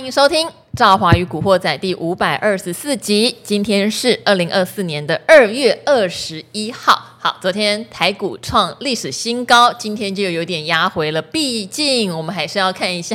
欢迎收听《赵华与古惑仔》第五百二十四集。今天是二零二四年的二月二十一号。好，昨天台股创历史新高，今天就有点压回了。毕竟我们还是要看一下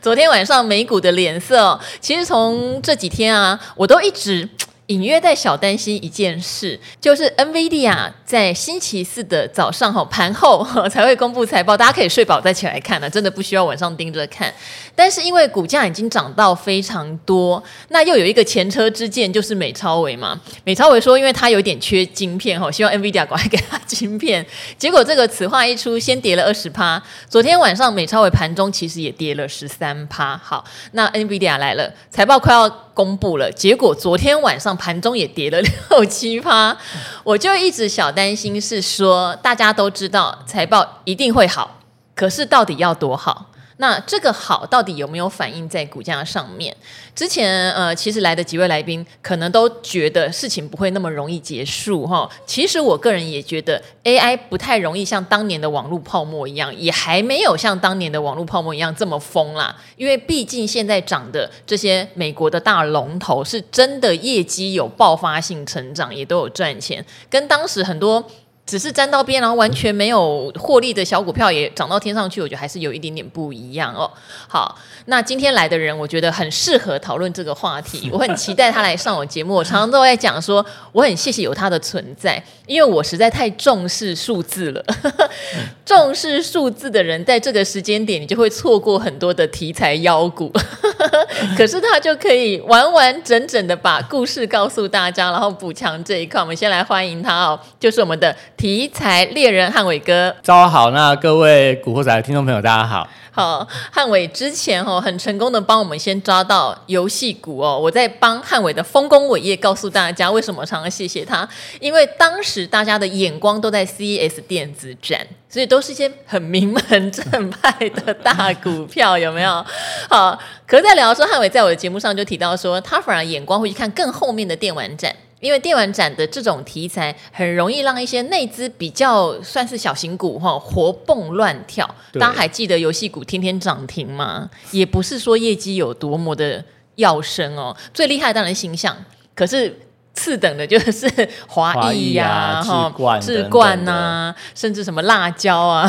昨天晚上美股的脸色。其实从这几天啊，我都一直。隐约在小担心一件事，就是 NVIDIA 在星期四的早上哈盘后才会公布财报，大家可以睡饱再起来看呢，真的不需要晚上盯着看。但是因为股价已经涨到非常多，那又有一个前车之鉴，就是美超微嘛。美超微说，因为它有点缺晶片哈，希望 NVIDIA 赶快给他晶片。结果这个此话一出，先跌了二十趴。昨天晚上美超微盘中其实也跌了十三趴。好，那 NVIDIA 来了，财报快要公布了，结果昨天晚上。盘中也跌了六七趴，我就一直小担心，是说大家都知道财报一定会好，可是到底要多好？那这个好到底有没有反映在股价上面？之前呃，其实来的几位来宾可能都觉得事情不会那么容易结束哈。其实我个人也觉得 AI 不太容易像当年的网络泡沫一样，也还没有像当年的网络泡沫一样这么疯啦。因为毕竟现在涨的这些美国的大龙头是真的业绩有爆发性成长，也都有赚钱，跟当时很多。只是沾到边，然后完全没有获利的小股票也涨到天上去，我觉得还是有一点点不一样哦。好，那今天来的人，我觉得很适合讨论这个话题，我很期待他来上我节目。我常常都在讲说，我很谢谢有他的存在，因为我实在太重视数字了。重视数字的人，在这个时间点，你就会错过很多的题材妖股。可是他就可以完完整整的把故事告诉大家，然后补强这一块。我们先来欢迎他哦，就是我们的。题材猎人汉伟哥，早上好，那各位古惑仔的听众朋友，大家好。好，汉伟之前哦，很成功的帮我们先抓到游戏股哦。我在帮汉伟的丰功伟业告诉大家，为什么常常谢谢他？因为当时大家的眼光都在 CES 电子展，所以都是一些很名门正派的大股票，有没有？好，可是在聊的时候，汉伟在我的节目上就提到说，他反而眼光会去看更后面的电玩展。因为电玩展的这种题材很容易让一些内资比较算是小型股哈活蹦乱跳。大家还记得游戏股天天涨停吗？也不是说业绩有多么的耀升哦，最厉害的当然形象，可是。次等的就是华裔呀，哈，智冠呐，甚至什么辣椒啊，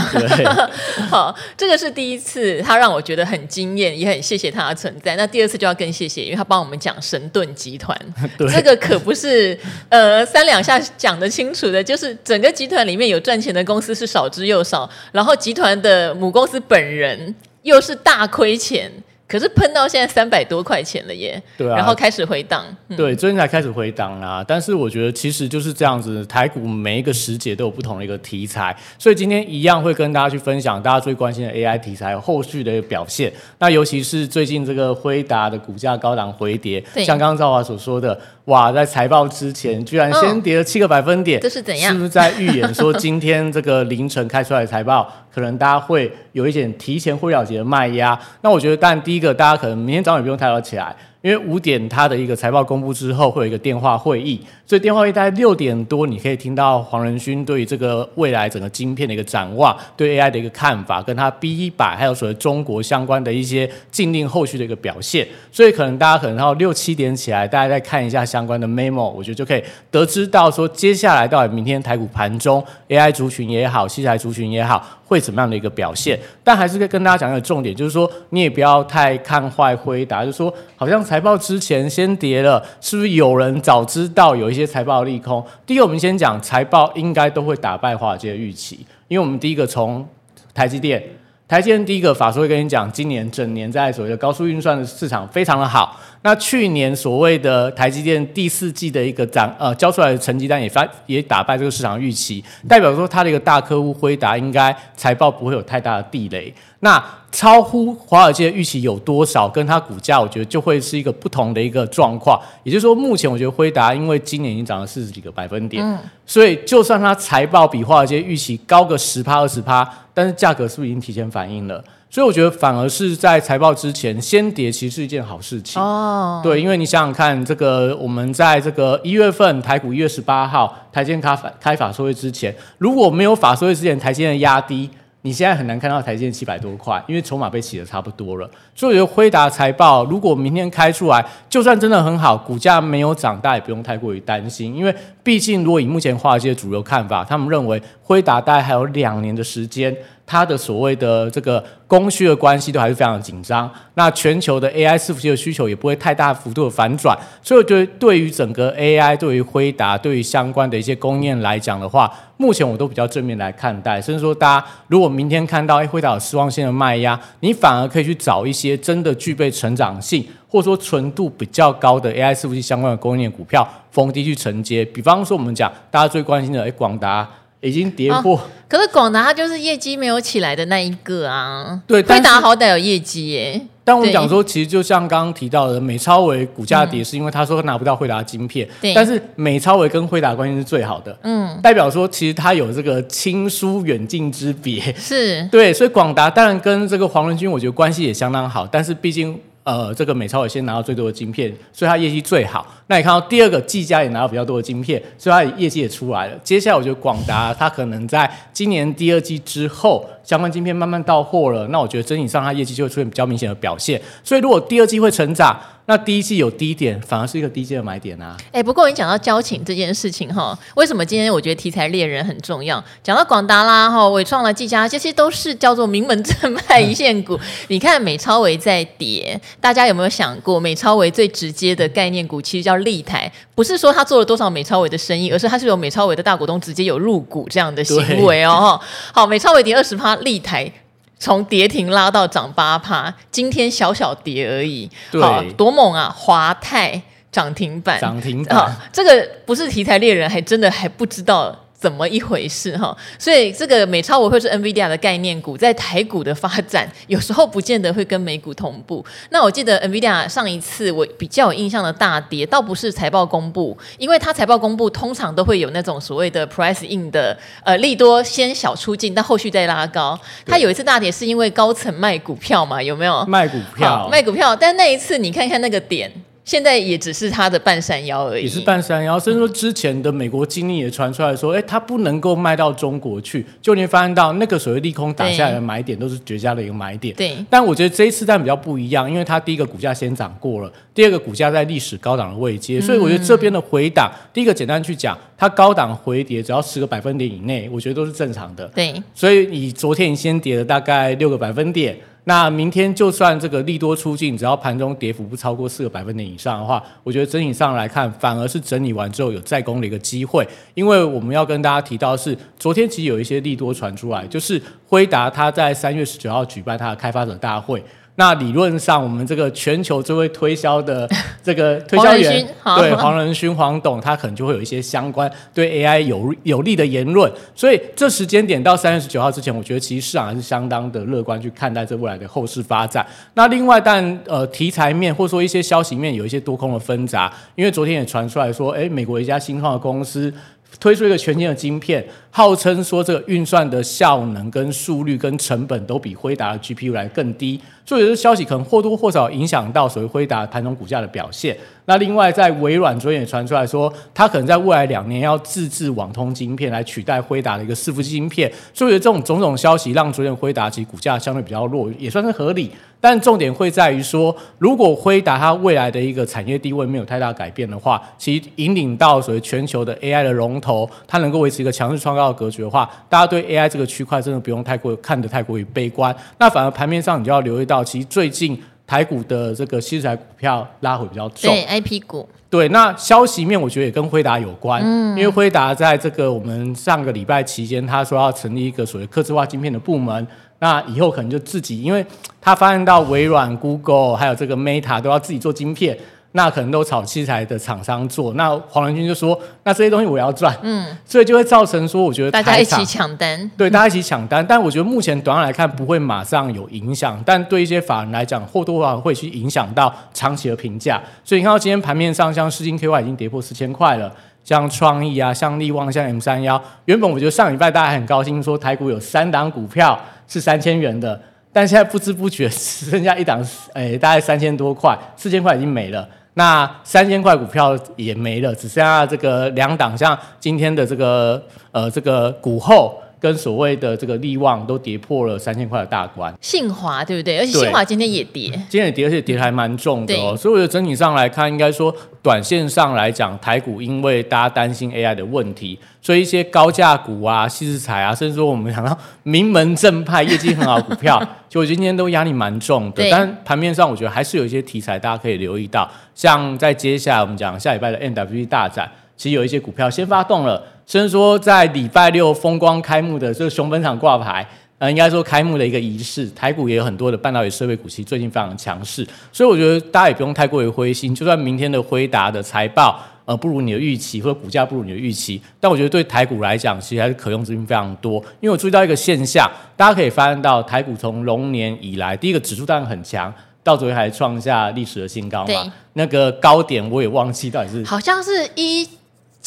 好，这个是第一次，他让我觉得很惊艳，也很谢谢他的存在。那第二次就要更谢谢，因为他帮我们讲神盾集团，这个可不是呃三两下讲得清楚的，就是整个集团里面有赚钱的公司是少之又少，然后集团的母公司本人又是大亏钱。可是喷到现在三百多块钱了耶，对啊，然后开始回档，嗯、对，最近才开始回档啊。但是我觉得其实就是这样子，台股每一个时节都有不同的一个题材，所以今天一样会跟大家去分享大家最关心的 AI 题材后续的一个表现。那尤其是最近这个辉达的股价高档回跌，像刚刚赵华所说的。哇，在财报之前居然先跌了七个百分点，这是怎样？是不是在预演说今天这个凌晨开出来的财报，可能大家会有一点提前会了结的卖压？那我觉得，当然第一个，大家可能明天早上也不用太早起来。因为五点它的一个财报公布之后，会有一个电话会议，所以电话会议大概六点多，你可以听到黄仁勋对于这个未来整个晶片的一个展望，对 AI 的一个看法，跟他 B 一百还有所谓中国相关的一些禁令后续的一个表现。所以可能大家可能到六七点起来，大家再看一下相关的 memo，我觉得就可以得知到说接下来到底明天台股盘中 AI 族群也好，器材族群也好。会怎么样的一个表现？但还是跟跟大家讲一个重点，就是说你也不要太看坏辉达，就是说好像财报之前先跌了，是不是有人早知道有一些财报利空？第一个，我们先讲财报应该都会打败华尔街的预期，因为我们第一个从台积电，台积电第一个法说会跟你讲，今年整年在所谓的高速运算的市场非常的好。那去年所谓的台积电第四季的一个涨呃交出来的成绩单也发也打败这个市场预期，代表说它的一个大客户辉达应该财报不会有太大的地雷。那超乎华尔街预期有多少，跟它股价我觉得就会是一个不同的一个状况。也就是说，目前我觉得辉达因为今年已经涨了四十几个百分点，嗯，所以就算它财报比华尔街预期高个十趴二十趴，但是价格是不是已经提前反应了？所以我觉得反而是在财报之前先跌，其实是一件好事情哦。对，因为你想想看，这个我们在这个一月份台股一月十八号台积电开法开法说会之前，如果没有法说会之前台积的压低，你现在很难看到台积电七百多块，因为筹码被洗的差不多了。所以我觉得辉达财报如果明天开出来，就算真的很好，股价没有涨，大家也不用太过于担心，因为毕竟如果以目前华尔街主流看法，他们认为辉达大概还有两年的时间。它的所谓的这个供需的关系都还是非常的紧张，那全球的 AI 伺服器的需求也不会太大幅度的反转，所以我觉得对于整个 AI，对于辉达，对于相关的一些供应链来讲的话，目前我都比较正面来看待，甚至说大家如果明天看到哎辉达有失望性的卖压，你反而可以去找一些真的具备成长性，或者说纯度比较高的 AI 伺服器相关的供应链股票逢低去承接，比方说我们讲大家最关心的哎广达。已经跌破、哦，可是广达它就是业绩没有起来的那一个啊。对，辉达好歹有业绩耶。但我们讲说，其实就像刚刚提到的，美超微股价跌是因为他说他拿不到惠达晶片。但是美超微跟惠达关系是最好的。嗯。代表说，其实它有这个亲疏远近之别。是。对，所以广达当然跟这个黄仁勋，我觉得关系也相当好。但是毕竟。呃，这个美超也先拿到最多的晶片，所以它业绩最好。那你看到第二个技嘉也拿到比较多的晶片，所以它业绩也出来了。接下来我觉得广达它可能在今年第二季之后，相关晶片慢慢到货了，那我觉得整体上它业绩就会出现比较明显的表现。所以如果第二季会成长。那第一季有低点，反而是一个低阶的买点啊！哎、欸，不过你讲到交情这件事情哈，为什么今天我觉得题材猎人很重要？讲到广达啦、哈伟创啦、技嘉，这些都是叫做名门正派一线股。你看美超微在跌，大家有没有想过，美超微最直接的概念股其实叫立台，不是说他做了多少美超微的生意，而是他是有美超微的大股东直接有入股这样的行为哦。好，美超微跌二十趴，立台。从跌停拉到涨八趴，今天小小跌而已，对，好，多猛啊！华泰涨停板，涨停板，这个不是题材猎人，还真的还不知道。怎么一回事哈？所以这个美超我会是 NVIDIA 的概念股，在台股的发展有时候不见得会跟美股同步。那我记得 NVIDIA 上一次我比较有印象的大跌，倒不是财报公布，因为它财报公布通常都会有那种所谓的 price in 的呃利多先小出尽，但后续再拉高。它有一次大跌是因为高层卖股票嘛？有没有卖股票？卖股票，但那一次你看看那个点。现在也只是它的半山腰而已，也是半山腰。甚至说之前的美国经历也传出来说，哎、欸，它不能够卖到中国去。就你发现到那个所谓利空打下来的买点，都是绝佳的一个买点。对。但我觉得这一次但比较不一样，因为它第一个股价先涨过了，第二个股价在历史高档的位阶，所以我觉得这边的回档，嗯、第一个简单去讲，它高档回跌只要十个百分点以内，我觉得都是正常的。对。所以你昨天你先跌了大概六个百分点。那明天就算这个利多出尽，只要盘中跌幅不超过四个百分点以上的话，我觉得整体上来看，反而是整理完之后有再攻的一个机会。因为我们要跟大家提到是，昨天其实有一些利多传出来，就是辉达它在三月十九号举办它的开发者大会。那理论上，我们这个全球最会推销的 这个推销员，对黄仁勋黄董，他可能就会有一些相关对 AI 有有利的言论。所以这时间点到三月十九号之前，我觉得其实市场还是相当的乐观去看待这未来的后市发展。那另外，但呃题材面或者说一些消息面有一些多空的纷杂，因为昨天也传出来说，哎，美国一家新创的公司。推出一个全新的晶片，号称说这个运算的效能、跟速率、跟成本都比辉达的 GPU 来更低，所以这消息可能或多或少影响到所谓辉达盘中股价的表现。那另外，在微软昨天也传出来说，它可能在未来两年要自制网通晶片来取代辉达的一个伺服器晶片，所以这种种种消息让昨天辉达其股价相对比较弱，也算是合理。但重点会在于说，如果辉达它未来的一个产业地位没有太大改变的话，其实引领到所谓全球的 AI 的龙头，它能够维持一个强势创造的格局的话，大家对 AI 这个区块真的不用太过看得太过于悲观。那反而盘面上你就要留意到，其实最近台股的这个新材股票拉回比较重，对 IP 股，对。那消息面我觉得也跟辉达有关，嗯，因为辉达在这个我们上个礼拜期间，他说要成立一个所谓客制化晶片的部门。那以后可能就自己，因为他发现到微软、Google 还有这个 Meta 都要自己做晶片，那可能都炒器材的厂商做。那黄仁勋就说：“那这些东西我要赚。”嗯，所以就会造成说，我觉得大家一起抢单，对，大家一起抢单。但我觉得目前短期来看不会马上有影响，但对一些法人来讲，或多或少会去影响到长期的评价。所以你看到今天盘面上，像世金 KY 已经跌破四千块了。像创意啊，像力旺，像 M 三幺，原本我觉得上礼拜大家很高兴，说台股有三档股票是三千元的，但现在不知不觉只剩下一档，哎，大概三千多块，四千块已经没了。那三千块股票也没了，只剩下这个两档，像今天的这个呃这个股后。跟所谓的这个利旺都跌破了三千块的大关。信华对不对？而且信华今天也跌，今天也跌，而且跌还蛮重的哦。所以我觉得整体上来看，应该说短线上来讲，台股因为大家担心 AI 的问题，所以一些高价股啊、矽智财啊，甚至说我们想到名门正派、业绩很好的股票，就今天都压力蛮重的。但盘面上，我觉得还是有一些题材大家可以留意到，像在接下来我们讲下礼拜的 MWC 大展，其实有一些股票先发动了，甚至说在礼拜六风光开幕的这个熊本场挂牌，呃，应该说开幕的一个仪式，台股也有很多的半导体设备股，其实最近非常强势，所以我觉得大家也不用太过于灰心，就算明天的辉达的财报呃不如你的预期，或者股价不如你的预期，但我觉得对台股来讲，其实还是可用资金非常多，因为我注意到一个现象，大家可以发现到台股从龙年以来，第一个指数当然很强。到昨天还创下历史的新高嘛？那个高点我也忘记到底是好像是一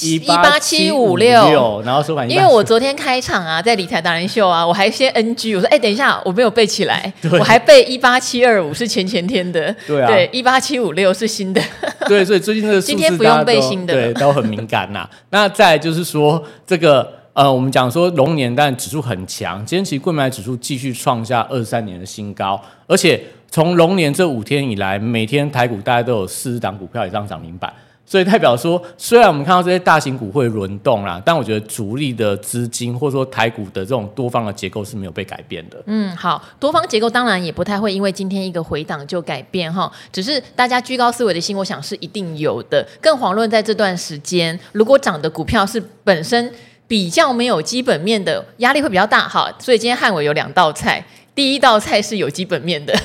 一八七五六。因为我昨天开场啊，在理财达人秀啊，我还先 NG，我说哎、欸，等一下，我没有背起来，我还背一八七二五是前前天的，对啊，对，一八七五六是新的，对，所以最近这个今天不用背新的，对，都很敏感呐。那再来就是说这个呃，我们讲说龙年，但指数很强，今天其实贵买指数继续创下二十三年的新高，而且。从龙年这五天以来，每天台股大概都有四十档股票以上涨停板，所以代表说，虽然我们看到这些大型股会轮动啦，但我觉得主力的资金或者说台股的这种多方的结构是没有被改变的。嗯，好，多方结构当然也不太会因为今天一个回档就改变哈，只是大家居高思维的心，我想是一定有的。更遑论在这段时间，如果涨的股票是本身比较没有基本面的，压力会比较大哈。所以今天汉伟有两道菜。第一道菜是有基本面的，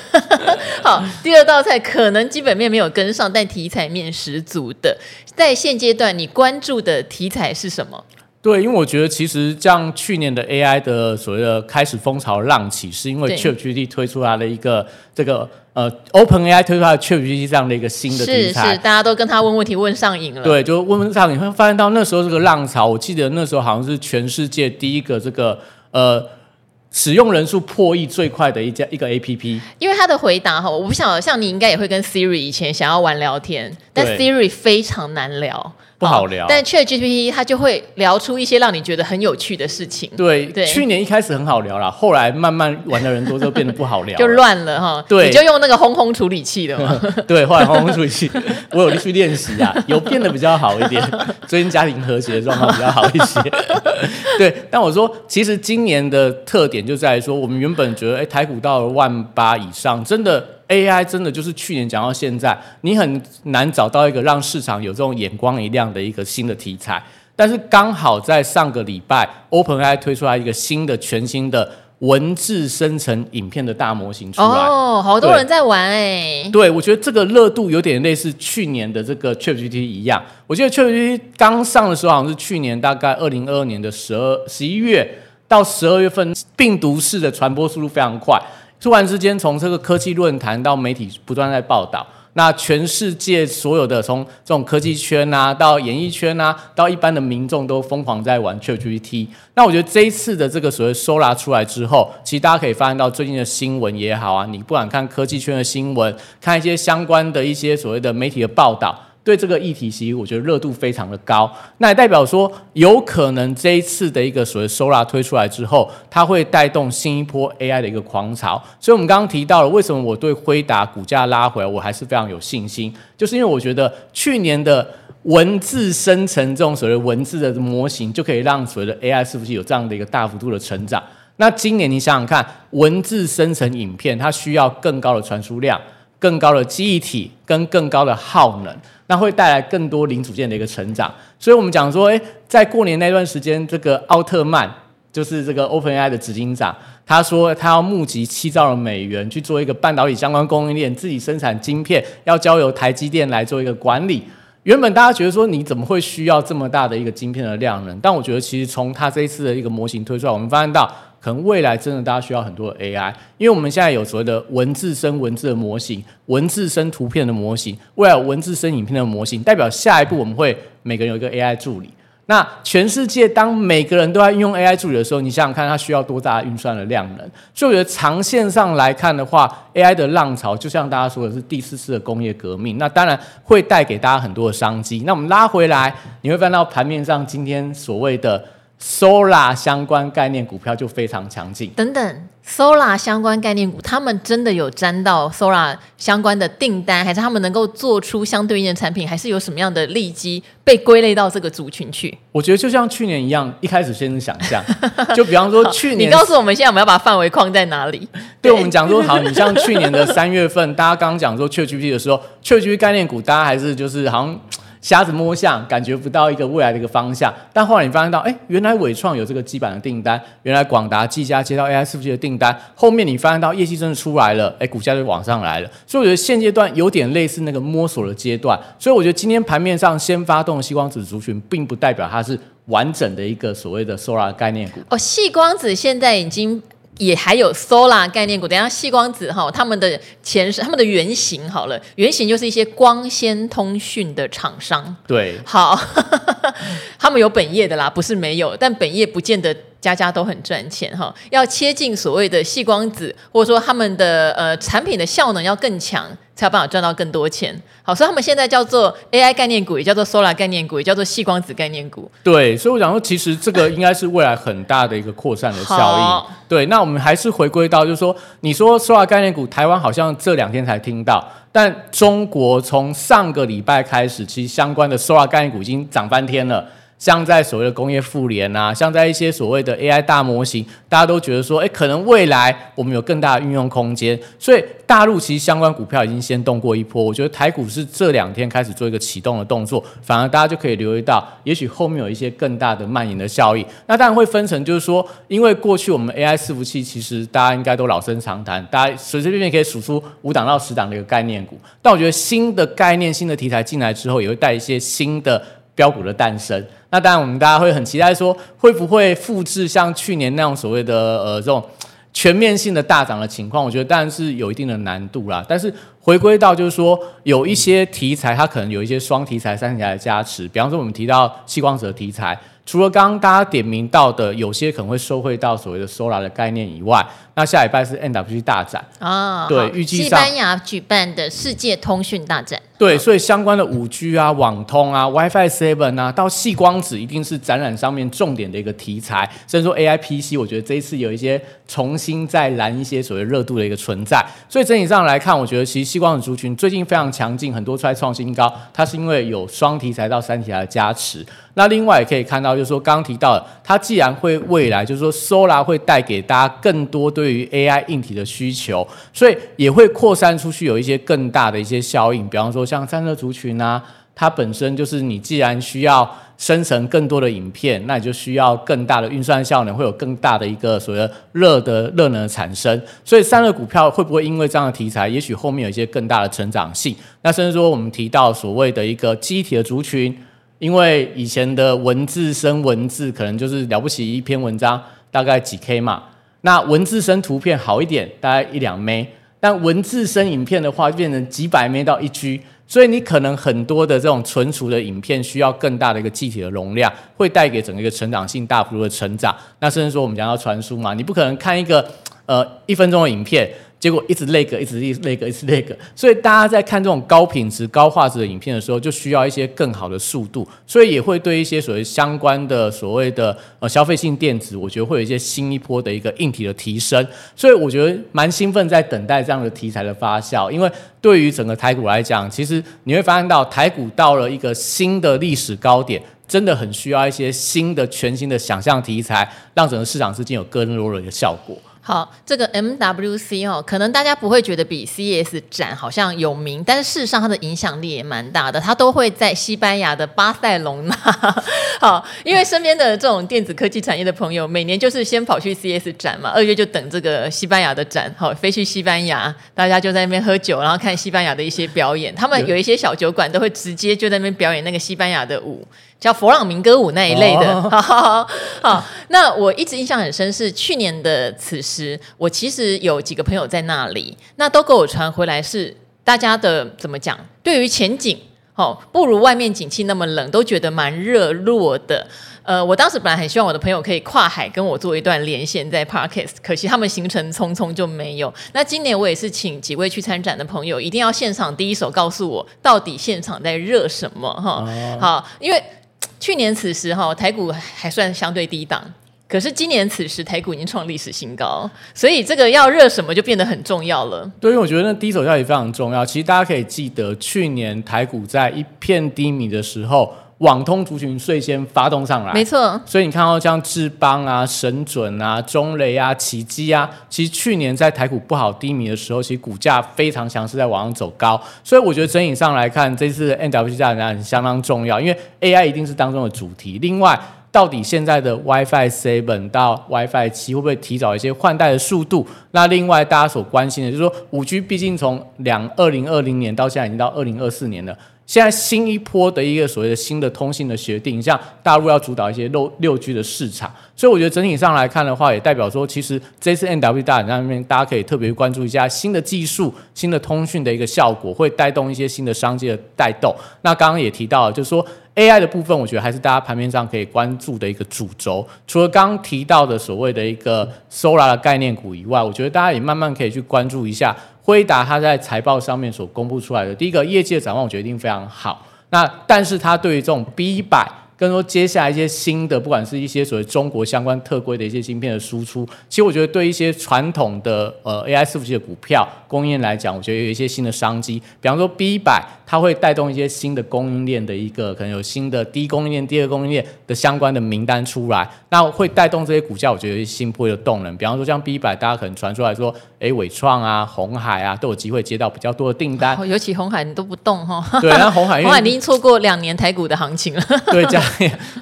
好，第二道菜可能基本面没有跟上，但题材面十足的。在现阶段，你关注的题材是什么？对，因为我觉得其实像去年的 AI 的所谓的开始风潮浪起，是因为 ChatGPT 推出来的一个这个呃 OpenAI 推出来的 ChatGPT 这样的一个新的题材，是是，大家都跟他问问题问上瘾了。对，就问问上瘾，你会发现到那时候这个浪潮，我记得那时候好像是全世界第一个这个呃。使用人数破亿最快的一家一个 APP，因为他的回答哈，我不晓得，像你应该也会跟 Siri 以前想要玩聊天，但 Siri 非常难聊。不好聊，但 ChatGPT 它就会聊出一些让你觉得很有趣的事情。对对，去年一开始很好聊啦，后来慢慢玩的人多之后变得不好聊，就乱了哈。对，你就用那个轰轰处理器的嘛。对，后来轰轰处理器，我有去练习啊，有变得比较好一点。最近家庭和谐的状况比较好一些。对，但我说，其实今年的特点就在于说，我们原本觉得，哎，台股到了万八以上，真的。AI 真的就是去年讲到现在，你很难找到一个让市场有这种眼光一亮的一个新的题材。但是刚好在上个礼拜，OpenAI 推出来一个新的、全新的文字生成影片的大模型出来。哦，好多人在玩哎。对，我觉得这个热度有点类似去年的这个 ChatGPT 一样。我记得 ChatGPT 刚上的时候，好像是去年大概二零二二年的十二、十一月到十二月份，病毒式的传播速度非常快。突然之间，从这个科技论坛到媒体不断在报道，那全世界所有的从这种科技圈啊，到演艺圈啊，到一般的民众都疯狂在玩 ChatGPT。那我觉得这一次的这个所谓 Sora 出来之后，其实大家可以发现到最近的新闻也好啊，你不管看科技圈的新闻，看一些相关的一些所谓的媒体的报道。对这个议题，其实我觉得热度非常的高，那也代表说，有可能这一次的一个所谓 Sora 推出来之后，它会带动新一波 AI 的一个狂潮。所以，我们刚刚提到了为什么我对辉达股价拉回来，我还是非常有信心，就是因为我觉得去年的文字生成这种所谓文字的模型，就可以让所谓的 AI 是不是有这样的一个大幅度的成长？那今年你想想看，文字生成影片，它需要更高的传输量、更高的记忆体跟更高的耗能。那会带来更多零组件的一个成长，所以我们讲说，诶，在过年那段时间，这个奥特曼就是这个 OpenAI 的执行长，他说他要募集七兆的美元去做一个半导体相关供应链，自己生产晶片，要交由台积电来做一个管理。原本大家觉得说，你怎么会需要这么大的一个晶片的量能？但我觉得其实从他这一次的一个模型推出来，我们发现到。可能未来真的大家需要很多的 AI，因为我们现在有所谓的文字生文字的模型，文字生图片的模型，未来文字生影片的模型，代表下一步我们会每个人有一个 AI 助理。那全世界当每个人都在运用 AI 助理的时候，你想想看，它需要多大的运算的量能？所以我觉得长线上来看的话，AI 的浪潮就像大家说的是第四次的工业革命，那当然会带给大家很多的商机。那我们拉回来，你会翻到盘面上今天所谓的。Solar 相关概念股票就非常强劲。等等，Solar 相关概念股，他们真的有沾到 Solar 相关的订单，还是他们能够做出相对应的产品，还是有什么样的利基被归类到这个族群去？我觉得就像去年一样，一开始先是想象，就比方说去年，你告诉我们现在我们要把范围框在哪里？对，我们讲说好，你像去年的三月份，大家刚刚讲说 ChatGPT 的时候，ChatGPT 概念股，大家还是就是好像。瞎子摸象，感觉不到一个未来的一个方向。但后来你发现到，哎，原来伟创有这个基板的订单，原来广达、技嘉接到 AI 伺服器的订单。后面你发现到业绩真的出来了，哎，股价就往上来了。所以我觉得现阶段有点类似那个摸索的阶段。所以我觉得今天盘面上先发动的矽光子族群，并不代表它是完整的一个所谓的 Solar 概念股。哦，矽光子现在已经。也还有 Solar 概念股，等下细光子哈，他们的前身，他们的原型好了，原型就是一些光纤通讯的厂商。对，好，他们有本业的啦，不是没有，但本业不见得。家家都很赚钱哈，要切近所谓的细光子，或者说他们的呃产品的效能要更强，才有办法赚到更多钱。好，所以他们现在叫做 AI 概念股，也叫做 Solar 概念股，也叫做细光子概念股。对，所以我想说，其实这个应该是未来很大的一个扩散的效应。好对，那我们还是回归到，就是说，你说 Solar 概念股，台湾好像这两天才听到，但中国从上个礼拜开始，其实相关的 Solar 概念股已经涨翻天了。像在所谓的工业妇联啊，像在一些所谓的 AI 大模型，大家都觉得说，哎，可能未来我们有更大的运用空间。所以大陆其实相关股票已经先动过一波，我觉得台股是这两天开始做一个启动的动作，反而大家就可以留意到，也许后面有一些更大的蔓延的效应。那当然会分成，就是说，因为过去我们 AI 伺服器其实大家应该都老生常谈，大家随随便便可以数出五档到十档的一个概念股。但我觉得新的概念、新的题材进来之后，也会带一些新的标股的诞生。那当然，我们大家会很期待说，会不会复制像去年那样所谓的呃这种全面性的大涨的情况？我觉得当然是有一定的难度啦。但是回归到就是说，有一些题材它可能有一些双题材、三题材的加持。比方说，我们提到矽光子的题材，除了刚刚大家点名到的有些可能会收回到所谓的 Solar 的概念以外，那下礼拜是 MWC 大展啊，对，预计西班牙举办的世界通讯大展。对，所以相关的五 G 啊、网通啊、WiFi Seven 啊，到细光子一定是展览上面重点的一个题材。甚至说 AI PC，我觉得这一次有一些重新再燃一些所谓热度的一个存在。所以整体上来看，我觉得其实细光子族群最近非常强劲，很多出来创新高，它是因为有双题材到三题材的加持。那另外也可以看到，就是说刚刚提到的，它既然会未来就是说 Solar 会带给大家更多对对于 AI 硬体的需求，所以也会扩散出去，有一些更大的一些效应，比方说。像散热族群啊，它本身就是你既然需要生成更多的影片，那你就需要更大的运算效能，会有更大的一个所谓热的热能的产生。所以散热股票会不会因为这样的题材，也许后面有一些更大的成长性？那甚至说我们提到所谓的一个机体的族群，因为以前的文字生文字可能就是了不起一篇文章大概几 K 嘛，那文字生图片好一点，大概一两枚但文字生影片的话，变成几百枚到一 G。所以你可能很多的这种存储的影片需要更大的一个气体的容量，会带给整个一个成长性大幅度的成长。那甚至说我们讲到传输嘛，你不可能看一个呃一分钟的影片。结果一直 lag，一直 lag，一直 lag，所以大家在看这种高品质、高画质的影片的时候，就需要一些更好的速度，所以也会对一些所谓相关的所谓的呃消费性电子，我觉得会有一些新一波的一个硬体的提升，所以我觉得蛮兴奋，在等待这样的题材的发酵，因为对于整个台股来讲，其实你会发现到台股到了一个新的历史高点，真的很需要一些新的、全新的想象题材，让整个市场之间有更多的一个效果。好，这个 MWC 哦，可能大家不会觉得比 CES 展好像有名，但是事实上它的影响力也蛮大的。它都会在西班牙的巴塞隆纳。好，因为身边的这种电子科技产业的朋友，每年就是先跑去 CES 展嘛，二月就等这个西班牙的展，好，飞去西班牙，大家就在那边喝酒，然后看西班牙的一些表演。他们有一些小酒馆都会直接就在那边表演那个西班牙的舞。叫佛朗明哥舞那一类的，哦、好，好，好，那我一直印象很深是去年的此时，我其实有几个朋友在那里，那都给我传回来是大家的怎么讲？对于前景，哦，不如外面景气那么冷，都觉得蛮热络的。呃，我当时本来很希望我的朋友可以跨海跟我做一段连线在 Podcast，可惜他们行程匆匆就没有。那今年我也是请几位去参展的朋友，一定要现场第一手告诉我到底现场在热什么哈。哦、好，因为。去年此时哈，台股还算相对低档，可是今年此时台股已经创历史新高，所以这个要热什么就变得很重要了。对，因为我觉得那低手消息非常重要。其实大家可以记得，去年台股在一片低迷的时候。网通族群率先发动上来，没错。所以你看到像智邦啊、神准啊、中雷啊、奇基啊，其实去年在台股不好低迷的时候，其实股价非常强势，在往上走高。所以我觉得整体上来看，这次 N W 大战相当重要，因为 AI 一定是当中的主题。另外，到底现在的 WiFi Seven 到 WiFi 七会不会提早一些换代的速度？那另外大家所关心的就是说，五 G 毕竟从两二零二零年到现在已经到二零二四年了。现在新一波的一个所谓的新的通信的协定，像大陆要主导一些六六 G 的市场，所以我觉得整体上来看的话，也代表说，其实这次 N W 大展上面，大家可以特别关注一下新的技术、新的通讯的一个效果，会带动一些新的商机的带动。那刚刚也提到，就是说 AI 的部分，我觉得还是大家盘面上可以关注的一个主轴。除了刚提到的所谓的一个 Solar 的概念股以外，我觉得大家也慢慢可以去关注一下。辉达它在财报上面所公布出来的第一个业绩的展望，我觉得一定非常好。那但是它对于这种 B 百，跟说接下来一些新的，不管是一些所谓中国相关特规的一些芯片的输出，其实我觉得对一些传统的呃 AI 伺服器的股票供应链来讲，我觉得有一些新的商机。比方说 B 百，它会带动一些新的供应链的一个可能有新的第一供应链、第二供应链的相关的名单出来，那会带动这些股价，我觉得新波的动能。比方说像 B 百，大家可能传出来说，哎，伟创啊、红海啊都有机会接到比较多的订单。尤其红海你都不动哈？对，那红海红海已经错过两年台股的行情了。对，这样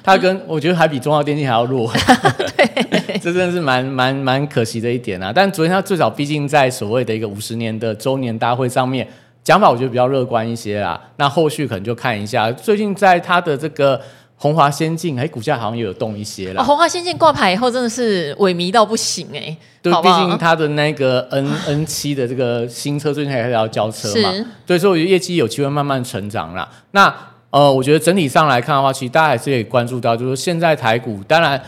它跟我觉得还比中华电信还要弱。对，这真的是蛮蛮蛮可惜的一点啊。但昨天它最早毕竟在所谓的一个五十年的周年大会上面。讲法我觉得比较乐观一些啦，那后续可能就看一下。最近在它的这个红华先进，哎，股价好像也有动一些了。红华先进挂牌以后真的是萎靡到不行哎、欸，对，毕竟它的那个 N N 七的这个新车最近还是要交车嘛，对所以说我觉得业绩有机会慢慢成长啦。那呃，我觉得整体上来看的话，其实大家还是可以关注到，就是现在台股当然。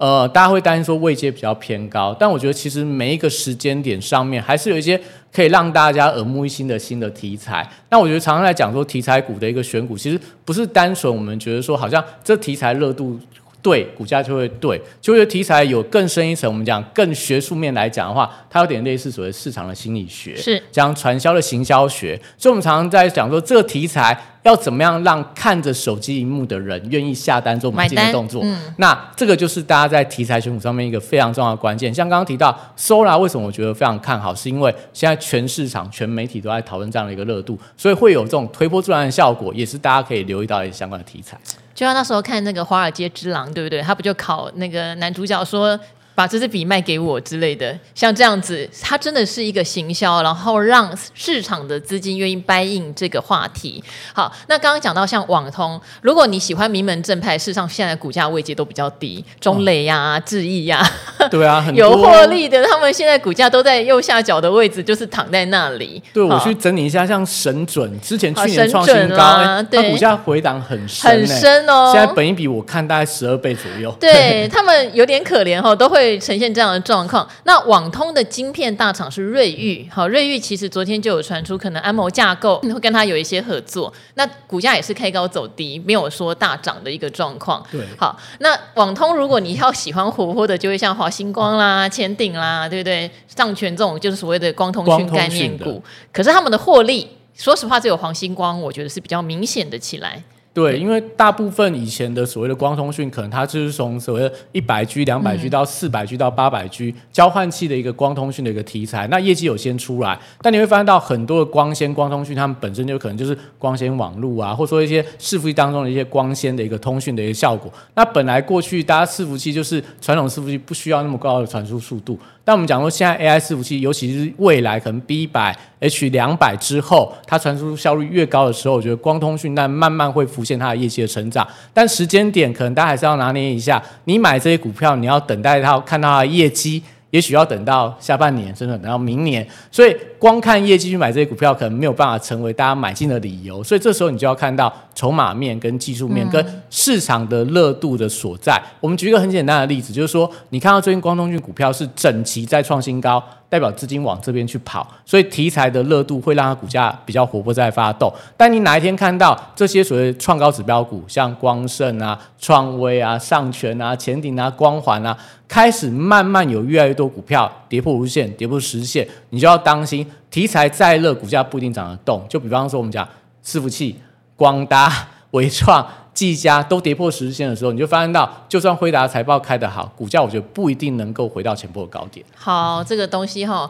呃，大家会担心说位阶比较偏高，但我觉得其实每一个时间点上面还是有一些可以让大家耳目一新的新的题材。那我觉得常常来讲说题材股的一个选股，其实不是单纯我们觉得说好像这题材热度对股价就会对，就会题材有更深一层，我们讲更学术面来讲的话，它有点类似所谓市场的心理学，是讲传销的行销学。所以我们常常在讲说这个题材。要怎么样让看着手机荧幕的人愿意下单做买进的动作？嗯、那这个就是大家在题材选股上面一个非常重要的关键。像刚刚提到 Solar，为什么我觉得非常看好？是因为现在全市场、全媒体都在讨论这样的一个热度，所以会有这种推波助澜的效果，也是大家可以留意到一些相关的题材。就像那时候看那个《华尔街之狼》，对不对？他不就考那个男主角说？把这支笔卖给我之类的，像这样子，它真的是一个行销，然后让市场的资金愿意 buy in 这个话题。好，那刚刚讲到像网通，如果你喜欢名门正派，事实上现在股价位阶都比较低，中磊呀、啊、智毅呀，对啊，很 有获利的，他们现在股价都在右下角的位置，就是躺在那里。对，我去整理一下，像神准之前去年创新高，它股价回档很深，很深哦。现在本一比我看大概十二倍左右，对他们有点可怜哦，都会。会呈现这样的状况。那网通的晶片大厂是瑞昱，好，瑞昱其实昨天就有传出可能安谋架构 会跟他有一些合作。那股价也是开高走低，没有说大涨的一个状况。对，好，那网通如果你要喜欢活泼的，就会像华星光啦、前鼎啦，对不对？上权这种就是所谓的光通讯概念股。可是他们的获利，说实话，只有黄星光，我觉得是比较明显的起来。对，因为大部分以前的所谓的光通讯，可能它就是从所谓的一百 G、两百 G 到四百 G 到八百 G 交换器的一个光通讯的一个题材，那业绩有先出来，但你会发现到很多的光纤光通讯，它们本身就可能就是光纤网络啊，或者说一些伺服器当中的一些光纤的一个通讯的一个效果。那本来过去大家伺服器就是传统伺服器不需要那么高的传输速度。那我们讲说，现在 AI 伺服器，尤其是未来可能 B 百、H 两百之后，它传输效率越高的时候，我觉得光通讯那慢慢会浮现它的业绩的成长。但时间点可能大家还是要拿捏一下，你买这些股票，你要等待它看到它的业绩，也许要等到下半年，甚至等到明年。所以光看业绩去买这些股票，可能没有办法成为大家买进的理由。所以这时候你就要看到筹码面跟技术面，嗯、跟市场的热度的所在。我们举一个很简单的例子，就是说，你看到最近光通讯股票是整齐在创新高，代表资金往这边去跑，所以题材的热度会让它股价比较活泼在发动。但你哪一天看到这些所谓创高指标股，像光盛啊、创威啊、上诠啊、前顶啊、光环啊，开始慢慢有越来越多股票跌破五线、跌破十日线，你就要当心，题材再热，股价不一定涨得动。就比方说我们讲伺服器、光达、微创、技嘉都跌破十日线的时候，你就发现到，就算辉达财报开得好，股价我觉得不一定能够回到前波的高点。好，这个东西哈。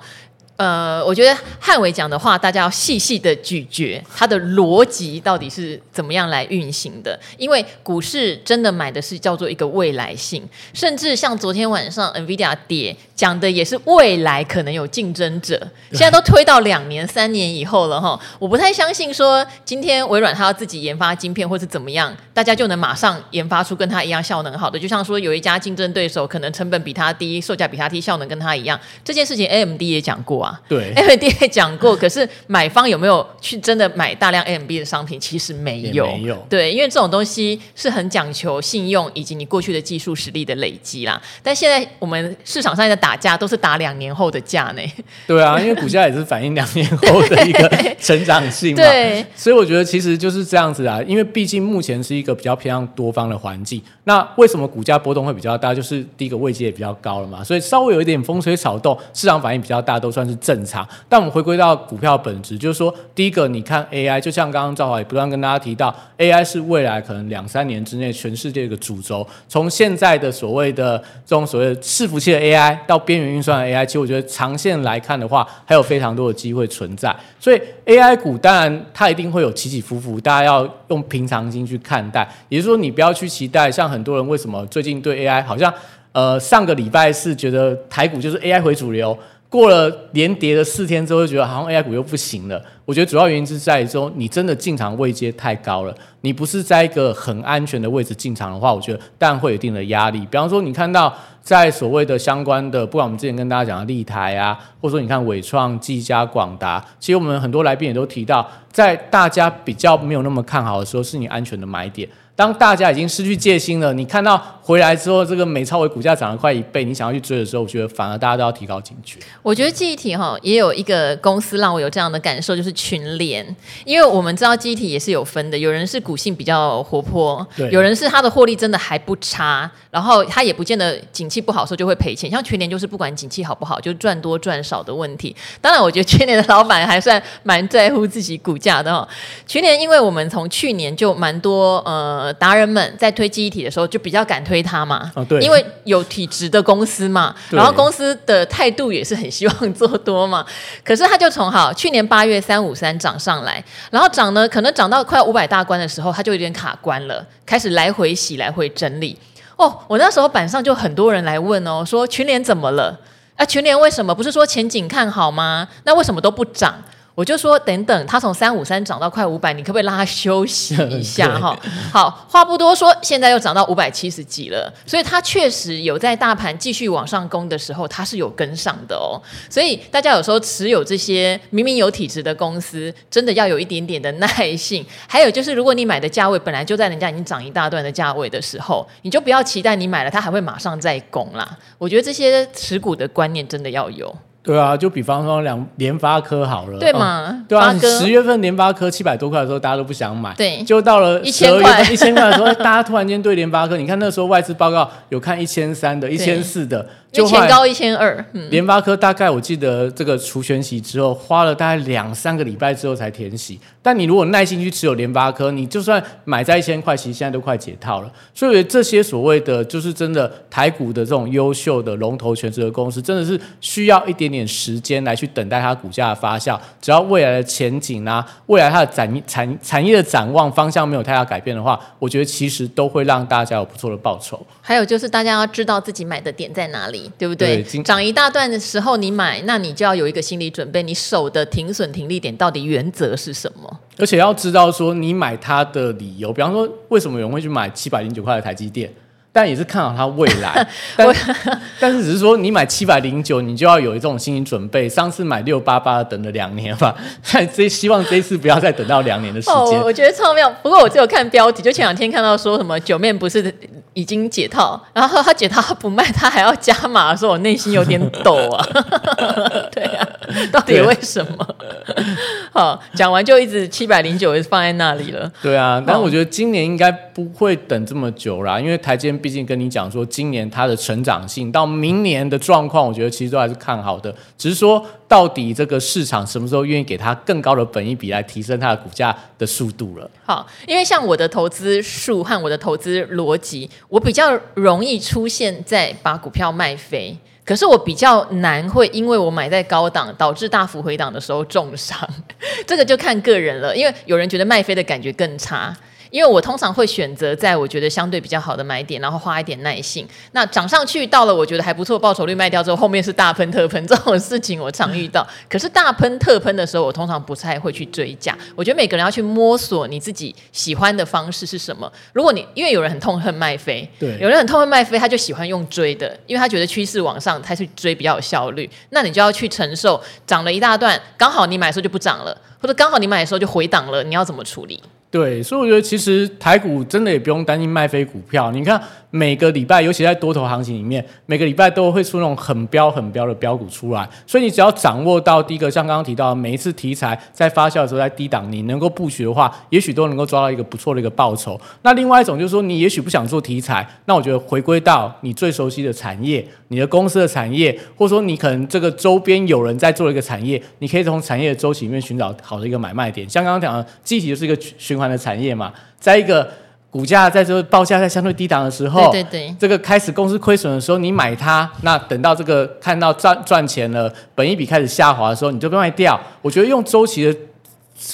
呃，我觉得汉伟讲的话，大家要细细的咀嚼，它的逻辑到底是怎么样来运行的？因为股市真的买的是叫做一个未来性，甚至像昨天晚上 NVIDIA 跌，讲的也是未来可能有竞争者。现在都推到两年、三年以后了哈，我不太相信说今天微软它要自己研发晶片或是怎么样，大家就能马上研发出跟它一样效能好的。就像说有一家竞争对手可能成本比它低，售价比它低，效能跟它一样，这件事情 AMD 也讲过啊。对，AMD 也讲过，可是买方有没有去真的买大量 A M B 的商品？其实没有，没有。对，因为这种东西是很讲求信用以及你过去的技术实力的累积啦。但现在我们市场上的打架都是打两年后的价呢。对啊，因为股价也是反映两年后的一个成长性嘛。对，所以我觉得其实就是这样子啊。因为毕竟目前是一个比较偏向多方的环境。那为什么股价波动会比较大？就是第一个位阶也比较高了嘛，所以稍微有一点风吹草动，市场反应比较大，都算是是正常。但我们回归到股票本质，就是说，第一个，你看 AI，就像刚刚赵华也不断跟大家提到，AI 是未来可能两三年之内全世界的一个主轴。从现在的所谓的这种所谓的伺服器的 AI 到边缘运算的 AI，其实我觉得长线来看的话，还有非常多的机会存在。所以 AI 股当然它一定会有起起伏伏，大家要用平常心去看待。也就是说，你不要去期待，像很多人为什么最近对 AI 好像，呃，上个礼拜是觉得台股就是 AI 回主流。过了连跌了四天之后，就觉得好像 AI 股又不行了。我觉得主要原因是在于说，你真的进场位阶太高了。你不是在一个很安全的位置进场的话，我觉得当然会有一定的压力。比方说，你看到在所谓的相关的，不管我们之前跟大家讲的立台啊，或者说你看纬创、技嘉、广达，其实我们很多来宾也都提到，在大家比较没有那么看好的时候，是你安全的买点。当大家已经失去戒心了，你看到回来之后，这个美超伟股价涨了快一倍，你想要去追的时候，我觉得反而大家都要提高警觉。我觉得记忆体哈也有一个公司让我有这样的感受，就是群联，因为我们知道记忆体也是有分的，有人是股性比较活泼，对，有人是他的获利真的还不差，然后他也不见得景气不好的时候就会赔钱，像群联就是不管景气好不好，就赚多赚少的问题。当然，我觉得群联的老板还算蛮在乎自己股价的哈。群联，因为我们从去年就蛮多呃。达人们在推记忆体的时候，就比较敢推它嘛，哦、对，因为有体质的公司嘛，然后公司的态度也是很希望做多嘛。可是他就从好去年八月三五三涨上来，然后涨呢，可能涨到快五百大关的时候，他就有点卡关了，开始来回洗，来回整理。哦，我那时候板上就很多人来问哦，说群联怎么了？啊，群联为什么不是说前景看好吗？那为什么都不涨？我就说等等，他从三五三涨到快五百，你可不可以让它休息一下 哈？好，话不多说，现在又涨到五百七十几了，所以它确实有在大盘继续往上攻的时候，它是有跟上的哦。所以大家有时候持有这些明明有体质的公司，真的要有一点点的耐性。还有就是，如果你买的价位本来就在人家已经涨一大段的价位的时候，你就不要期待你买了它还会马上再攻啦。我觉得这些持股的观念真的要有。对啊，就比方说两联发科好了，对嘛？对啊，十月份联发科七百多块的时候，大家都不想买，对，就到了十二月份一千块的时候，大家突然间对联发科，你看那时候外资报告有看一千三的，一千四的。就前高一千二，联发科大概我记得这个除权息之后，花了大概两三个礼拜之后才填息。但你如果耐心去持有联发科，你就算买在一千块，其实现在都快解套了。所以这些所谓的就是真的台股的这种优秀的龙头全职的公司，真的是需要一点点时间来去等待它股价的发酵。只要未来的前景啊，未来它的展产产业的展望方向没有太大改变的话，我觉得其实都会让大家有不错的报酬。还有就是大家要知道自己买的点在哪里。对不对？涨一大段的时候你买，那你就要有一个心理准备，你守的停损停利点到底原则是什么？而且要知道说你买它的理由，比方说为什么有人会去买七百零九块的台积电？但也是看好它未来。但但是只是说，你买七百零九，你就要有一种心理准备。上次买六八八，等了两年吧，这希望这一次不要再等到两年的时间。哦，我觉得超妙。不过我只有看标题，就前两天看到说什么九面不是已经解套，然后他解套他不卖，他还要加码，说我内心有点抖啊。对啊，到底为什么？好，讲完就一直七百零九就放在那里了。对啊，但我觉得今年应该不会等这么久啦，因为台积电毕竟跟你讲说，今年它的成长性到明年的状况，我觉得其实都还是看好的。只是说，到底这个市场什么时候愿意给它更高的本益比来提升它的股价的速度了？好，因为像我的投资数和我的投资逻辑，我比较容易出现在把股票卖飞。可是我比较难会，因为我买在高档，导致大幅回档的时候重伤，这个就看个人了。因为有人觉得卖飞的感觉更差。因为我通常会选择在我觉得相对比较好的买点，然后花一点耐性。那涨上去到了我觉得还不错报酬率卖掉之后，后面是大喷特喷这种事情我常遇到。可是大喷特喷的时候，我通常不太会去追价。我觉得每个人要去摸索你自己喜欢的方式是什么。如果你因为有人很痛恨卖飞，对，有人很痛恨卖飞，他就喜欢用追的，因为他觉得趋势往上，他去追比较有效率。那你就要去承受涨了一大段，刚好你买的时候就不涨了，或者刚好你买的时候就回档了，你要怎么处理？对，所以我觉得其实台股真的也不用担心卖飞股票。你看每个礼拜，尤其在多头行情里面，每个礼拜都会出那种很飙很飙的标股出来。所以你只要掌握到第一个，像刚刚提到，每一次题材在发酵的时候，在低档，你能够布局的话，也许都能够抓到一个不错的一个报酬。那另外一种就是说，你也许不想做题材，那我觉得回归到你最熟悉的产业，你的公司的产业，或者说你可能这个周边有人在做一个产业，你可以从产业的周期里面寻找好的一个买卖点。像刚刚讲的，机体就是一个循环的产业嘛，在一个股价在这个报价在相对低档的时候，对对对，这个开始公司亏损的时候，你买它，那等到这个看到赚赚钱了，本一笔开始下滑的时候，你就卖掉。我觉得用周期的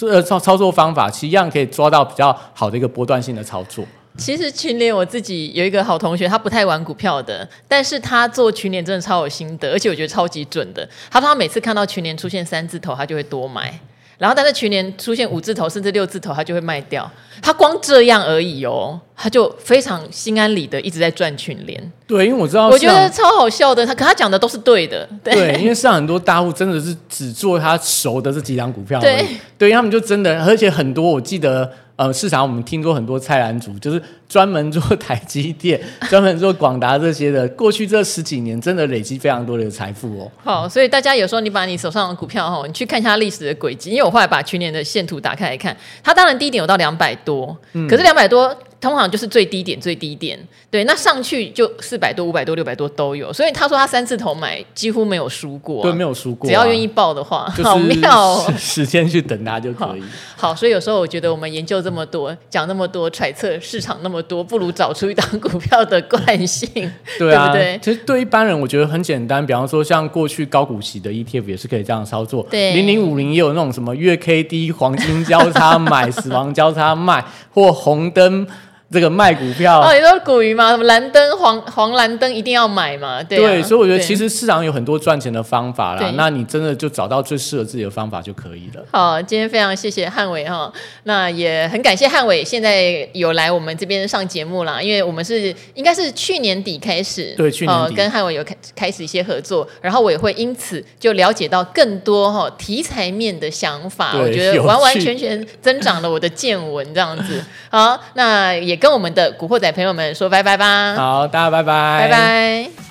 呃操操作方法，其实一样可以抓到比较好的一个波段性的操作。其实群联我自己有一个好同学，他不太玩股票的，但是他做群联真的超有心得，而且我觉得超级准的。他说他每次看到群联出现三字头，他就会多买。然后，但是去年出现五字头甚至六字头，他就会卖掉。他光这样而已哦，他就非常心安理得，一直在赚群联。对，因为我知道，我觉得超好笑的。他可他讲的都是对的。对，对因为像很多大户真的是只做他熟的这几档股票。对，对，他们就真的，而且很多我记得。呃，市场我们听过很多菜篮族，就是专门做台积电、专门做广达这些的。过去这十几年，真的累积非常多的财富哦。好，所以大家有时候你把你手上的股票哈，你去看一下历史的轨迹。因为我后来把去年的线图打开来看，它当然低点有到两百多，嗯，可是两百多。通常就是最低点，最低点，对，那上去就四百多、五百多、六百多都有，所以他说他三次头买几乎没有输过，啊，对，没有输过，啊，只要愿意报的话，就是，好妙，哦，时间去等他就可以好。好，所以有时候我觉得我们研究这么多，讲那么多，揣测市场那么多，不如找出一档股票的惯性，对啊，对不对？其实对一般人，我觉得很简单，比方说像过去高股息的 ETF 也是可以这样操作，对，零零五零也有那种什么月 K D 黄金交叉买，死亡交叉卖，或红灯。这个卖股票哦，你说股鱼嘛？什么蓝灯、黄黄蓝灯一定要买嘛？对啊，对，所以我觉得其实市场有很多赚钱的方法啦。那你真的就找到最适合自己的方法就可以了。好，今天非常谢谢汉伟哈，那也很感谢汉伟现在有来我们这边上节目啦，因为我们是应该是去年底开始，对，去年底、呃、跟汉伟有开开始一些合作，然后我也会因此就了解到更多哈题材面的想法，我觉得完完全全增长了我的见闻这样子。好，那也。跟我们的古惑仔朋友们说拜拜吧！好，大家拜拜，拜拜。